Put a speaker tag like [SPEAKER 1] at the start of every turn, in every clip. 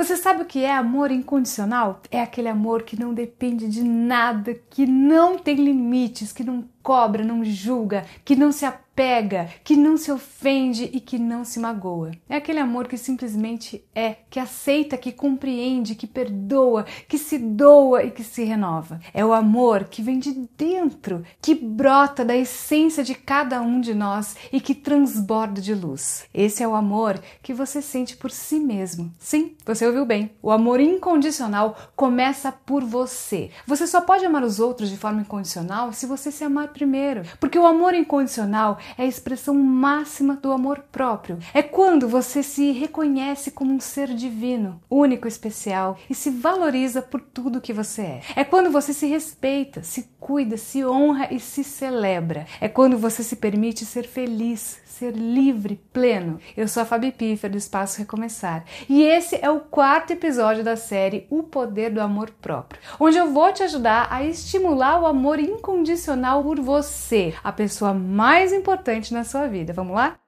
[SPEAKER 1] Você sabe o que é amor incondicional? É aquele amor que não depende de nada, que não tem limites, que não cobra, não julga, que não se apega, que não se ofende e que não se magoa. É aquele amor que simplesmente é, que aceita, que compreende, que perdoa, que se doa e que se renova. É o amor que vem de dentro, que brota da essência de cada um de nós e que transborda de luz. Esse é o amor que você sente por si mesmo. Sim, você ouviu bem. O amor incondicional começa por você. Você só pode amar os outros de forma incondicional se você se amar primeiro. Porque o amor incondicional é a expressão máxima do amor próprio. É quando você se reconhece como um ser divino, único, especial e se valoriza por tudo que você é. É quando você se respeita, se cuida, se honra e se celebra. É quando você se permite ser feliz, ser livre, pleno. Eu sou a Fabi Piffer do Espaço Recomeçar e esse é o quarto episódio da série O Poder do Amor Próprio, onde eu vou te ajudar a estimular o amor incondicional por você, a pessoa mais importante na sua vida. Vamos lá?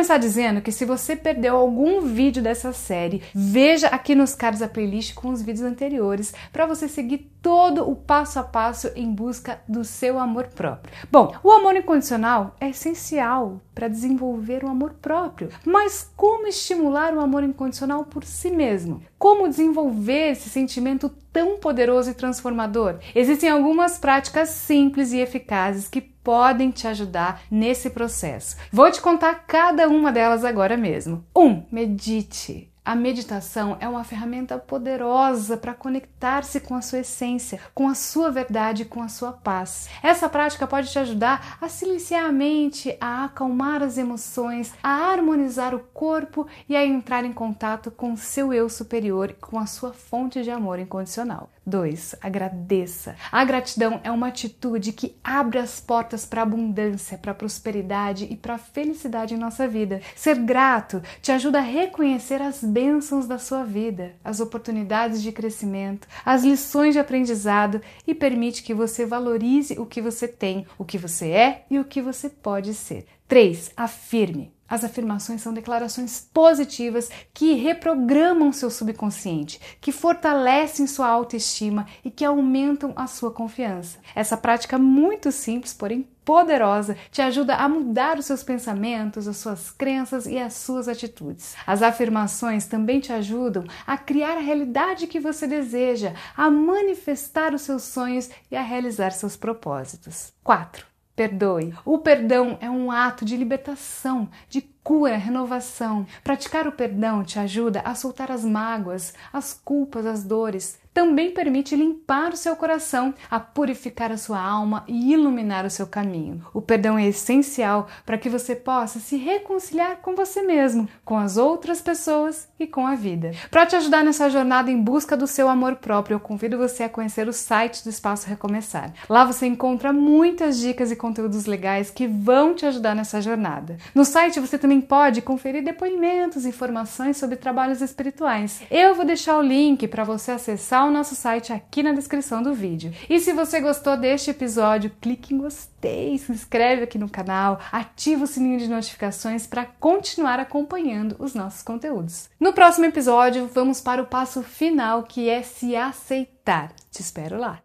[SPEAKER 1] Começar dizendo que se você perdeu algum vídeo dessa série, veja aqui nos cards a playlist com os vídeos anteriores para você seguir todo o passo a passo em busca do seu amor próprio. Bom, o amor incondicional é essencial para desenvolver o amor próprio, mas como estimular o amor incondicional por si mesmo? Como desenvolver esse sentimento tão poderoso e transformador? Existem algumas práticas simples e eficazes que podem te ajudar nesse processo. Vou te contar cada uma delas agora mesmo. 1. Um, medite. A meditação é uma ferramenta poderosa para conectar-se com a sua essência, com a sua verdade, com a sua paz. Essa prática pode te ajudar a silenciar a mente, a acalmar as emoções, a harmonizar o corpo e a entrar em contato com o seu eu superior, com a sua fonte de amor incondicional. 2. Agradeça. A gratidão é uma atitude que abre as portas para abundância, para prosperidade e para felicidade em nossa vida. Ser grato te ajuda a reconhecer as bênçãos da sua vida, as oportunidades de crescimento, as lições de aprendizado e permite que você valorize o que você tem, o que você é e o que você pode ser. 3. Afirme. As afirmações são declarações positivas que reprogramam seu subconsciente, que fortalecem sua autoestima e que aumentam a sua confiança. Essa prática muito simples, porém poderosa, te ajuda a mudar os seus pensamentos, as suas crenças e as suas atitudes. As afirmações também te ajudam a criar a realidade que você deseja, a manifestar os seus sonhos e a realizar seus propósitos. 4. Perdoe. O perdão é um ato de libertação, de cura, renovação. Praticar o perdão te ajuda a soltar as mágoas, as culpas, as dores. Também permite limpar o seu coração, a purificar a sua alma e iluminar o seu caminho. O perdão é essencial para que você possa se reconciliar com você mesmo, com as outras pessoas e com a vida. Para te ajudar nessa jornada em busca do seu amor próprio, eu convido você a conhecer o site do Espaço Recomeçar. Lá você encontra muitas dicas e conteúdos legais que vão te ajudar nessa jornada. No site você também pode conferir depoimentos, informações sobre trabalhos espirituais. Eu vou deixar o link para você acessar o nosso site aqui na descrição do vídeo. E se você gostou deste episódio, clique em gostei, se inscreve aqui no canal, ativa o sininho de notificações para continuar acompanhando os nossos conteúdos. No próximo episódio, vamos para o passo final que é se aceitar. Te espero lá.